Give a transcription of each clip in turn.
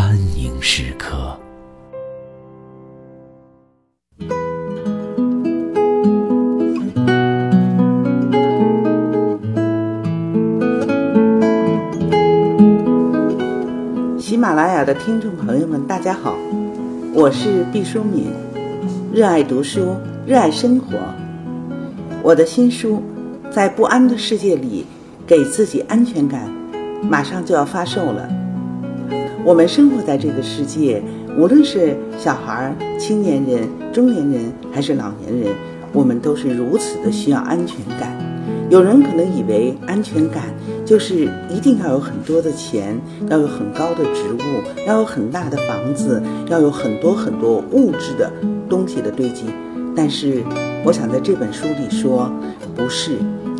安宁时刻。喜马拉雅的听众朋友们，大家好，我是毕淑敏，热爱读书，热爱生活。我的新书《在不安的世界里给自己安全感》。马上就要发售了。我们生活在这个世界，无论是小孩、青年人、中年人还是老年人，我们都是如此的需要安全感。有人可能以为安全感就是一定要有很多的钱，要有很高的职务，要有很大的房子，要有很多很多物质的东西的堆积。但是，我想在这本书里说，不是。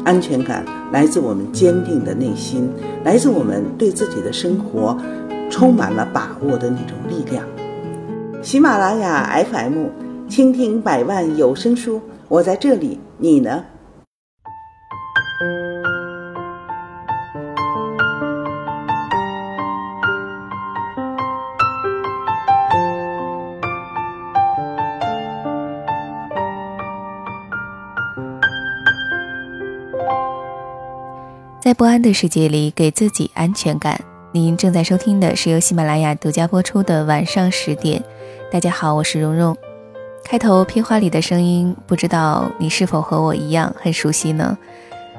安全感来自我们坚定的内心，来自我们对自己的生活充满了把握的那种力量。喜马拉雅 FM，倾听百万有声书，我在这里，你呢？在不安的世界里，给自己安全感。您正在收听的是由喜马拉雅独家播出的晚上十点。大家好，我是蓉蓉。开头片花里的声音，不知道你是否和我一样很熟悉呢？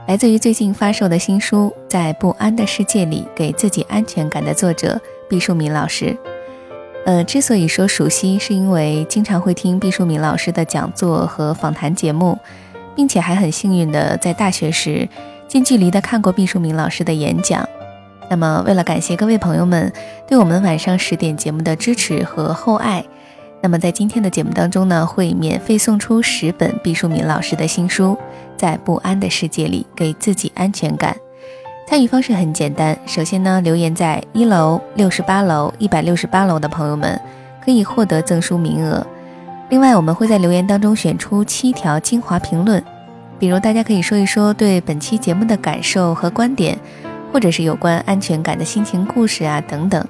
来自于最近发售的新书《在不安的世界里给自己安全感》的作者毕淑敏老师。呃，之所以说熟悉，是因为经常会听毕淑敏老师的讲座和访谈节目，并且还很幸运的在大学时。近距离的看过毕淑敏老师的演讲，那么为了感谢各位朋友们对我们晚上十点节目的支持和厚爱，那么在今天的节目当中呢，会免费送出十本毕淑敏老师的新书，在不安的世界里给自己安全感。参与方式很简单，首先呢，留言在一楼、六十八楼、一百六十八楼的朋友们可以获得赠书名额。另外，我们会在留言当中选出七条精华评论。比如，大家可以说一说对本期节目的感受和观点，或者是有关安全感的心情故事啊等等。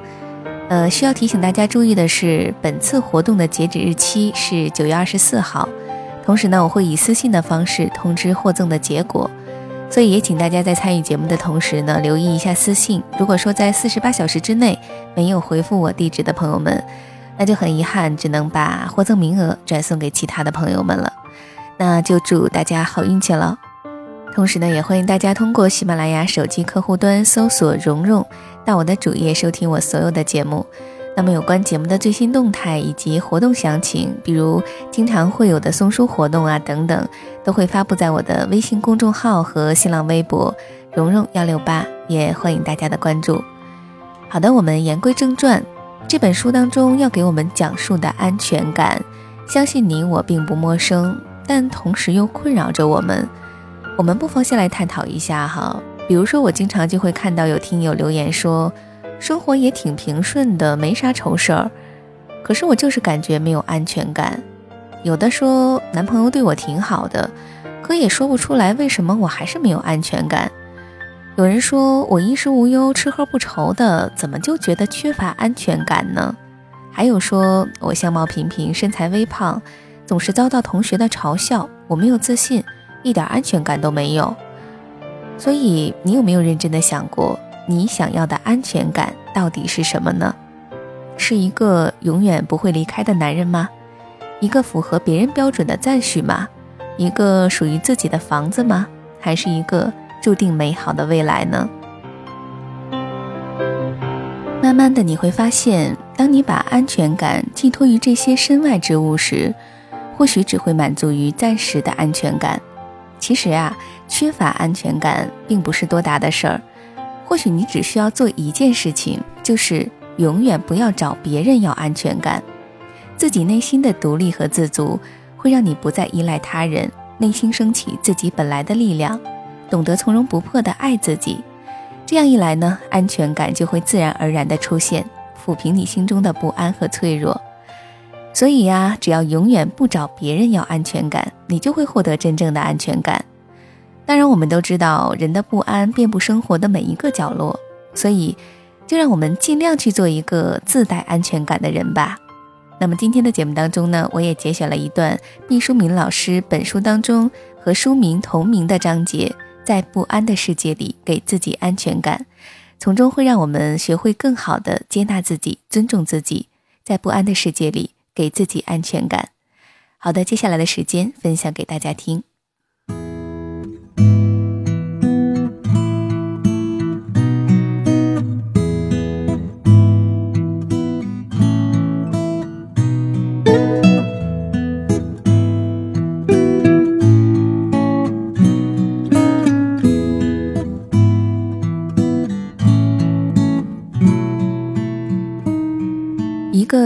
呃，需要提醒大家注意的是，本次活动的截止日期是九月二十四号。同时呢，我会以私信的方式通知获赠的结果，所以也请大家在参与节目的同时呢，留意一下私信。如果说在四十八小时之内没有回复我地址的朋友们，那就很遗憾，只能把获赠名额转送给其他的朋友们了。那就祝大家好运气了。同时呢，也欢迎大家通过喜马拉雅手机客户端搜索“蓉蓉”，到我的主页收听我所有的节目。那么有关节目的最新动态以及活动详情，比如经常会有的送书活动啊等等，都会发布在我的微信公众号和新浪微博“蓉蓉幺六八”，也欢迎大家的关注。好的，我们言归正传，这本书当中要给我们讲述的安全感，相信你我并不陌生。但同时又困扰着我们，我们不妨先来探讨一下哈。比如说，我经常就会看到有听友留言说，生活也挺平顺的，没啥愁事儿，可是我就是感觉没有安全感。有的说男朋友对我挺好的，可也说不出来为什么我还是没有安全感。有人说我衣食无忧，吃喝不愁的，怎么就觉得缺乏安全感呢？还有说我相貌平平，身材微胖。总是遭到同学的嘲笑，我没有自信，一点安全感都没有。所以，你有没有认真的想过，你想要的安全感到底是什么呢？是一个永远不会离开的男人吗？一个符合别人标准的赞许吗？一个属于自己的房子吗？还是一个注定美好的未来呢？慢慢的，你会发现，当你把安全感寄托于这些身外之物时，或许只会满足于暂时的安全感。其实啊，缺乏安全感并不是多大的事儿。或许你只需要做一件事情，就是永远不要找别人要安全感。自己内心的独立和自足，会让你不再依赖他人，内心升起自己本来的力量，懂得从容不迫的爱自己。这样一来呢，安全感就会自然而然的出现，抚平你心中的不安和脆弱。所以呀，只要永远不找别人要安全感，你就会获得真正的安全感。当然，我们都知道人的不安遍布生活的每一个角落，所以就让我们尽量去做一个自带安全感的人吧。那么今天的节目当中呢，我也节选了一段毕淑敏老师本书当中和书名同名的章节，在不安的世界里给自己安全感，从中会让我们学会更好的接纳自己、尊重自己，在不安的世界里。给自己安全感。好的，接下来的时间分享给大家听。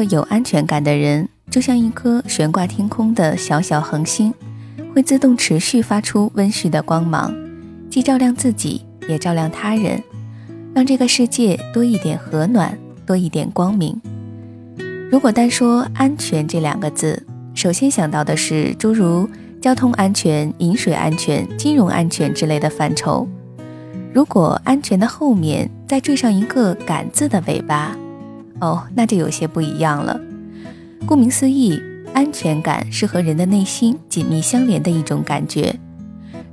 有安全感的人，就像一颗悬挂天空的小小恒星，会自动持续发出温煦的光芒，既照亮自己，也照亮他人，让这个世界多一点和暖，多一点光明。如果单说安全这两个字，首先想到的是诸如交通安全、饮水安全、金融安全之类的范畴。如果安全的后面再缀上一个“感”字的尾巴。哦，那就有些不一样了。顾名思义，安全感是和人的内心紧密相连的一种感觉。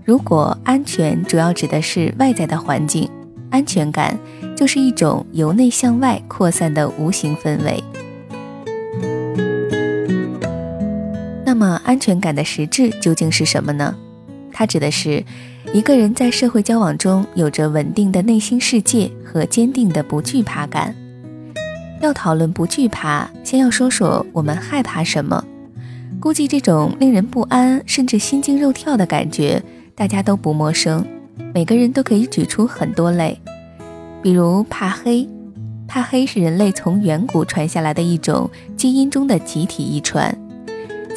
如果安全主要指的是外在的环境，安全感就是一种由内向外扩散的无形氛围。那么，安全感的实质究竟是什么呢？它指的是一个人在社会交往中有着稳定的内心世界和坚定的不惧怕感。要讨论不惧怕，先要说说我们害怕什么。估计这种令人不安甚至心惊肉跳的感觉，大家都不陌生。每个人都可以举出很多类，比如怕黑。怕黑是人类从远古传下来的一种基因中的集体遗传。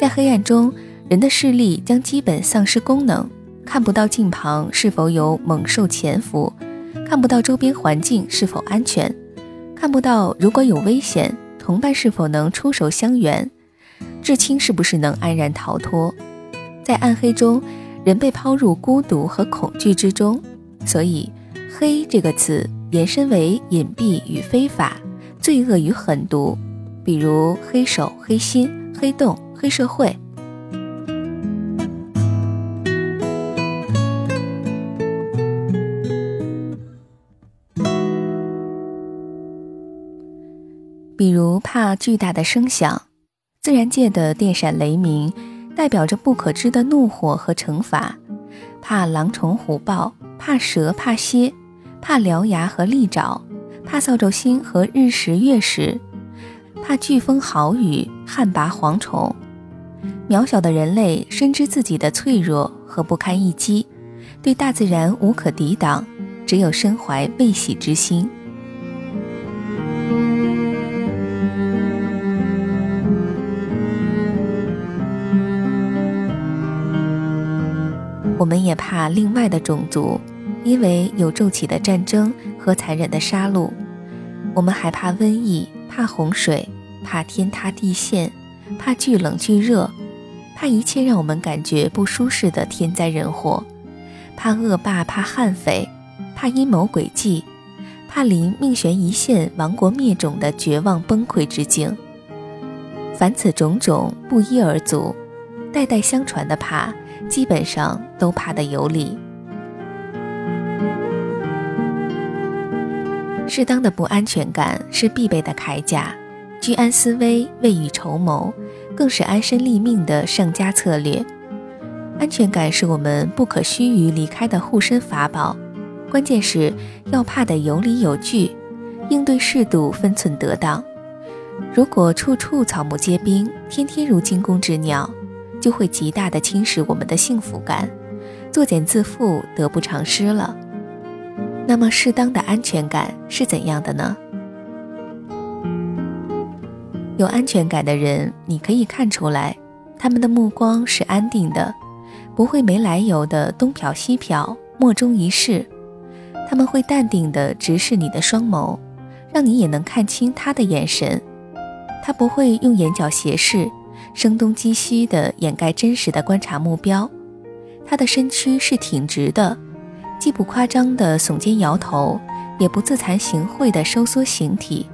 在黑暗中，人的视力将基本丧失功能，看不到近旁是否有猛兽潜伏，看不到周边环境是否安全。看不到，如果有危险，同伴是否能出手相援？至亲是不是能安然逃脱？在暗黑中，人被抛入孤独和恐惧之中。所以，“黑”这个词延伸为隐蔽与非法、罪恶与狠毒，比如黑手、黑心、黑洞、黑社会。怕巨大的声响，自然界的电闪雷鸣，代表着不可知的怒火和惩罚；怕狼虫虎豹，怕蛇怕蝎，怕獠牙和利爪，怕扫帚星和日食月食，怕飓风豪雨旱魃蝗虫。渺小的人类深知自己的脆弱和不堪一击，对大自然无可抵挡，只有身怀未喜之心。我们也怕另外的种族，因为有骤起的战争和残忍的杀戮；我们还怕瘟疫，怕洪水，怕天塌地陷，怕巨冷巨热，怕一切让我们感觉不舒适的天灾人祸，怕恶霸，怕悍匪，怕阴谋诡计，怕临命悬一线、亡国灭种的绝望崩溃之境。凡此种种，不一而足，代代相传的怕。基本上都怕得有理。适当的不安全感是必备的铠甲，居安思危、未雨绸缪，更是安身立命的上佳策略。安全感是我们不可须臾离开的护身法宝，关键是要怕得有理有据，应对适度，分寸得当。如果处处草木皆兵，天天如惊弓之鸟，就会极大的侵蚀我们的幸福感，作茧自缚，得不偿失了。那么，适当的安全感是怎样的呢？有安全感的人，你可以看出来，他们的目光是安定的，不会没来由的东瞟西瞟，莫衷一是。他们会淡定的直视你的双眸，让你也能看清他的眼神。他不会用眼角斜视，声东击西的掩盖真实的观察目标。他的身躯是挺直的，既不夸张的耸肩摇头，也不自惭形秽的收缩形体。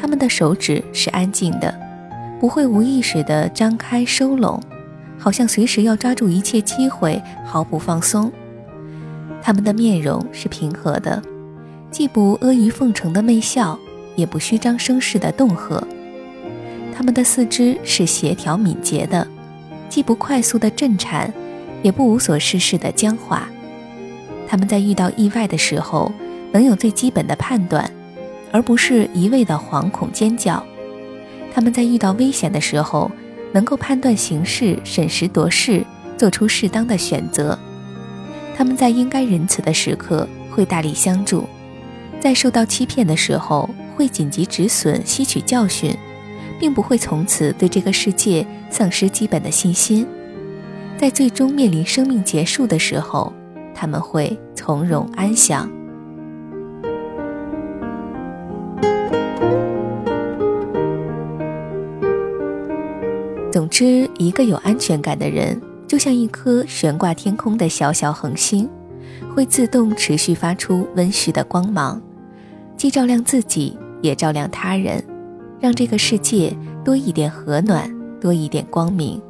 他们的手指是安静的，不会无意识地张开收拢，好像随时要抓住一切机会，毫不放松。他们的面容是平和的，既不阿谀奉承的媚笑，也不虚张声势的恫吓。他们的四肢是协调敏捷的，既不快速的震颤，也不无所事事的僵化。他们在遇到意外的时候，能有最基本的判断。而不是一味的惶恐尖叫。他们在遇到危险的时候，能够判断形势，审时度势，做出适当的选择。他们在应该仁慈的时刻会大力相助，在受到欺骗的时候会紧急止损，吸取教训，并不会从此对这个世界丧失基本的信心。在最终面临生命结束的时候，他们会从容安详。总之，一个有安全感的人，就像一颗悬挂天空的小小恒星，会自动持续发出温煦的光芒，既照亮自己，也照亮他人，让这个世界多一点和暖，多一点光明。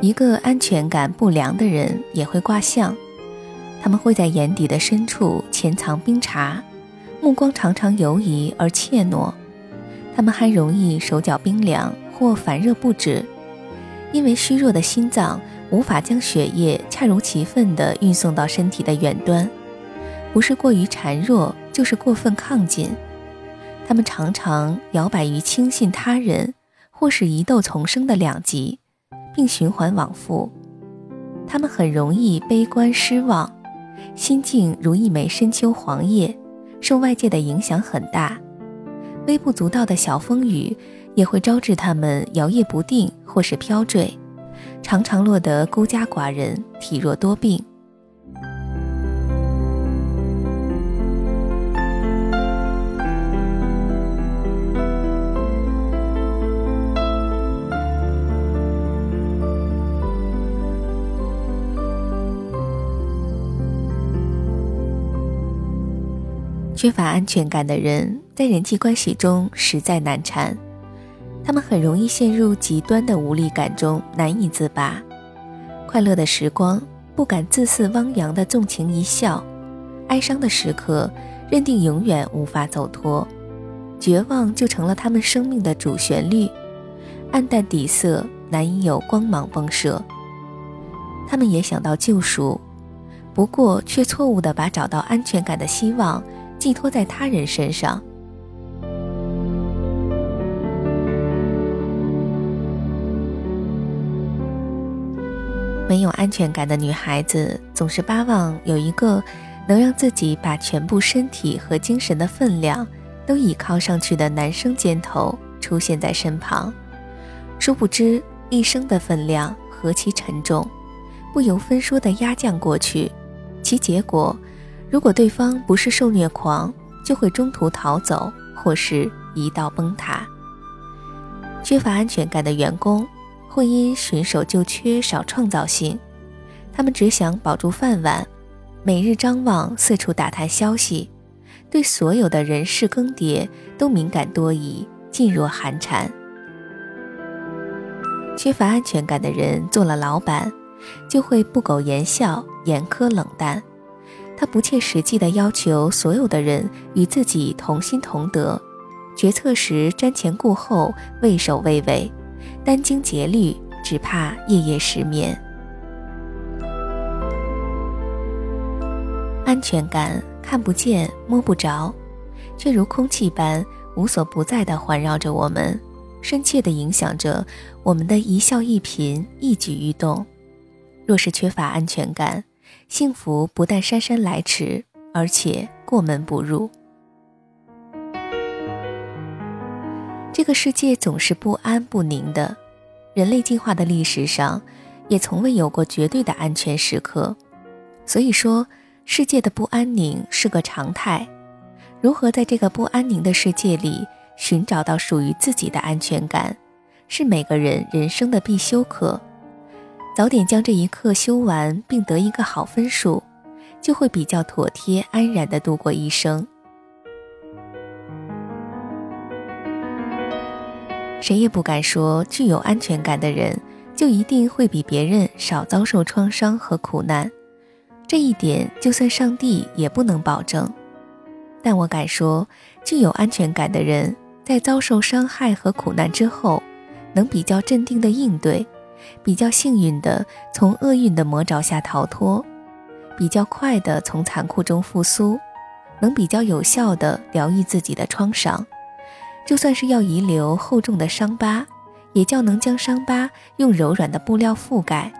一个安全感不良的人也会卦象，他们会在眼底的深处潜藏冰碴，目光常常游移而怯懦。他们还容易手脚冰凉或烦热不止，因为虚弱的心脏无法将血液恰如其分地运送到身体的远端，不是过于孱弱，就是过分亢进。他们常常摇摆于轻信他人或是疑窦丛生的两极。并循环往复，他们很容易悲观失望，心境如一枚深秋黄叶，受外界的影响很大。微不足道的小风雨也会招致他们摇曳不定或是飘坠，常常落得孤家寡人，体弱多病。缺乏安全感的人，在人际关系中实在难缠，他们很容易陷入极端的无力感中，难以自拔。快乐的时光不敢自肆汪洋的纵情一笑，哀伤的时刻认定永远无法走脱，绝望就成了他们生命的主旋律，暗淡底色难以有光芒迸射。他们也想到救赎，不过却错误的把找到安全感的希望。寄托在他人身上。没有安全感的女孩子，总是巴望有一个能让自己把全部身体和精神的分量都倚靠上去的男生肩头出现在身旁。殊不知，一生的分量何其沉重，不由分说的压降过去，其结果。如果对方不是受虐狂，就会中途逃走，或是一道崩塌。缺乏安全感的员工，会因循守就缺少创造性，他们只想保住饭碗，每日张望，四处打探消息，对所有的人事更迭都敏感多疑，噤若寒蝉。缺乏安全感的人做了老板，就会不苟言笑、严苛冷淡。他不切实际的要求所有的人与自己同心同德，决策时瞻前顾后、畏首畏尾，殚精竭虑，只怕夜夜失眠。安全感看不见、摸不着，却如空气般无所不在地环绕着我们，深切地影响着我们的一笑一颦、一举一动。若是缺乏安全感，幸福不但姗姗来迟，而且过门不入。这个世界总是不安不宁的，人类进化的历史上，也从未有过绝对的安全时刻。所以说，世界的不安宁是个常态。如何在这个不安宁的世界里寻找到属于自己的安全感，是每个人人生的必修课。早点将这一课修完，并得一个好分数，就会比较妥帖、安然的度过一生。谁也不敢说，具有安全感的人就一定会比别人少遭受创伤和苦难。这一点，就算上帝也不能保证。但我敢说，具有安全感的人，在遭受伤害和苦难之后，能比较镇定的应对。比较幸运的从厄运的魔爪下逃脱，比较快的从残酷中复苏，能比较有效的疗愈自己的创伤。就算是要遗留厚重的伤疤，也较能将伤疤用柔软的布料覆盖，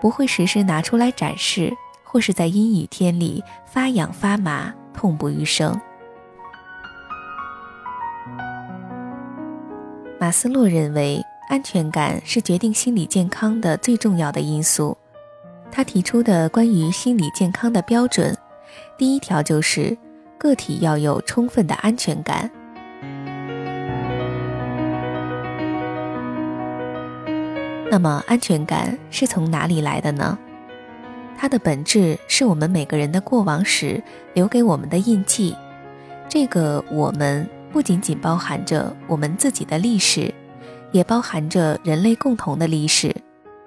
不会时时拿出来展示，或是在阴雨天里发痒发麻，痛不欲生。马斯洛认为。安全感是决定心理健康的最重要的因素。他提出的关于心理健康的标准，第一条就是个体要有充分的安全感。那么，安全感是从哪里来的呢？它的本质是我们每个人的过往史留给我们的印记。这个“我们”不仅仅包含着我们自己的历史。也包含着人类共同的历史，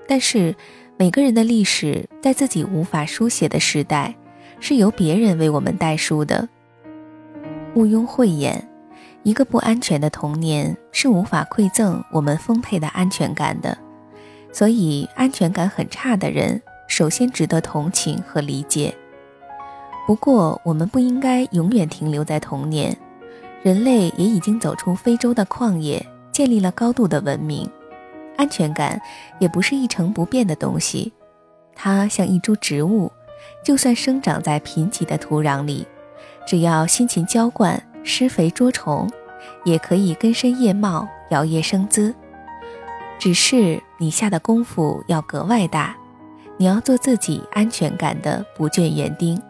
但是每个人的历史在自己无法书写的时代，是由别人为我们代书的。毋庸讳言，一个不安全的童年是无法馈赠我们丰沛的安全感的。所以，安全感很差的人，首先值得同情和理解。不过，我们不应该永远停留在童年，人类也已经走出非洲的旷野。建立了高度的文明，安全感也不是一成不变的东西，它像一株植物，就算生长在贫瘠的土壤里，只要辛勤浇灌、施肥捉虫，也可以根深叶茂、摇曳生姿。只是你下的功夫要格外大，你要做自己安全感的不倦园丁。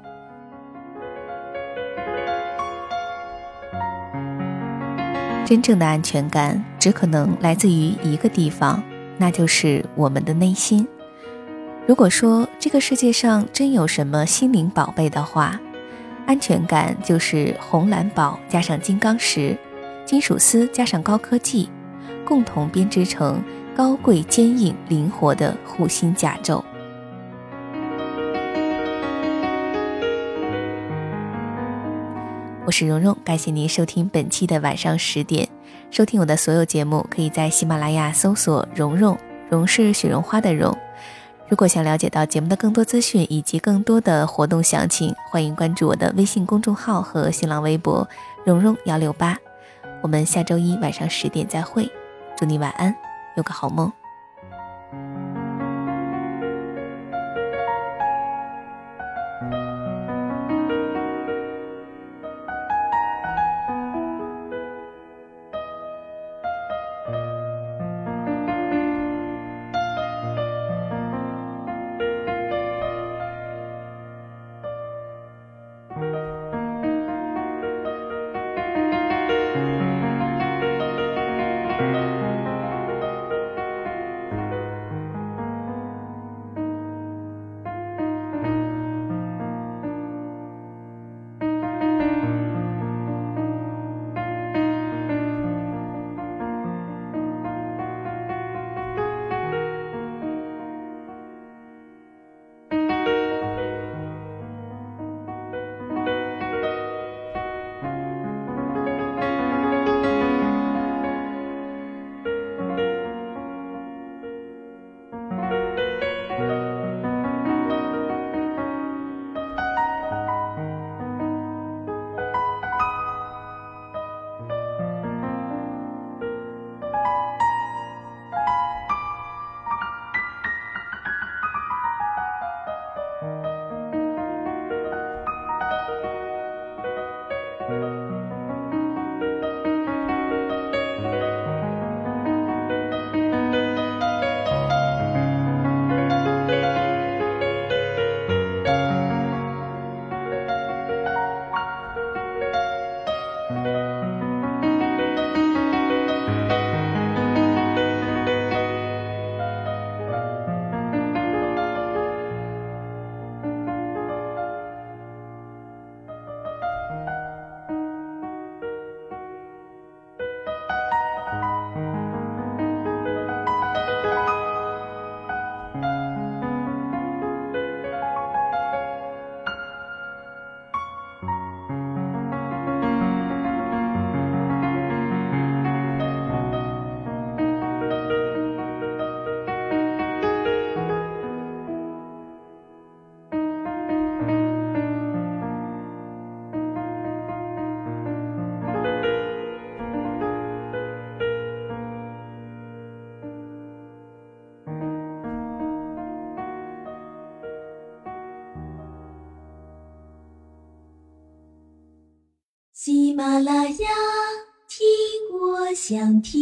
真正的安全感只可能来自于一个地方，那就是我们的内心。如果说这个世界上真有什么心灵宝贝的话，安全感就是红蓝宝加上金刚石，金属丝加上高科技，共同编织成高贵、坚硬、灵活的护心甲胄。我是蓉蓉，感谢您收听本期的晚上十点。收听我的所有节目，可以在喜马拉雅搜索“蓉蓉”，蓉是雪绒花的蓉。如果想了解到节目的更多资讯以及更多的活动详情，欢迎关注我的微信公众号和新浪微博“蓉蓉幺六八”。我们下周一晚上十点再会，祝你晚安，有个好梦。啦啦呀，听我想听。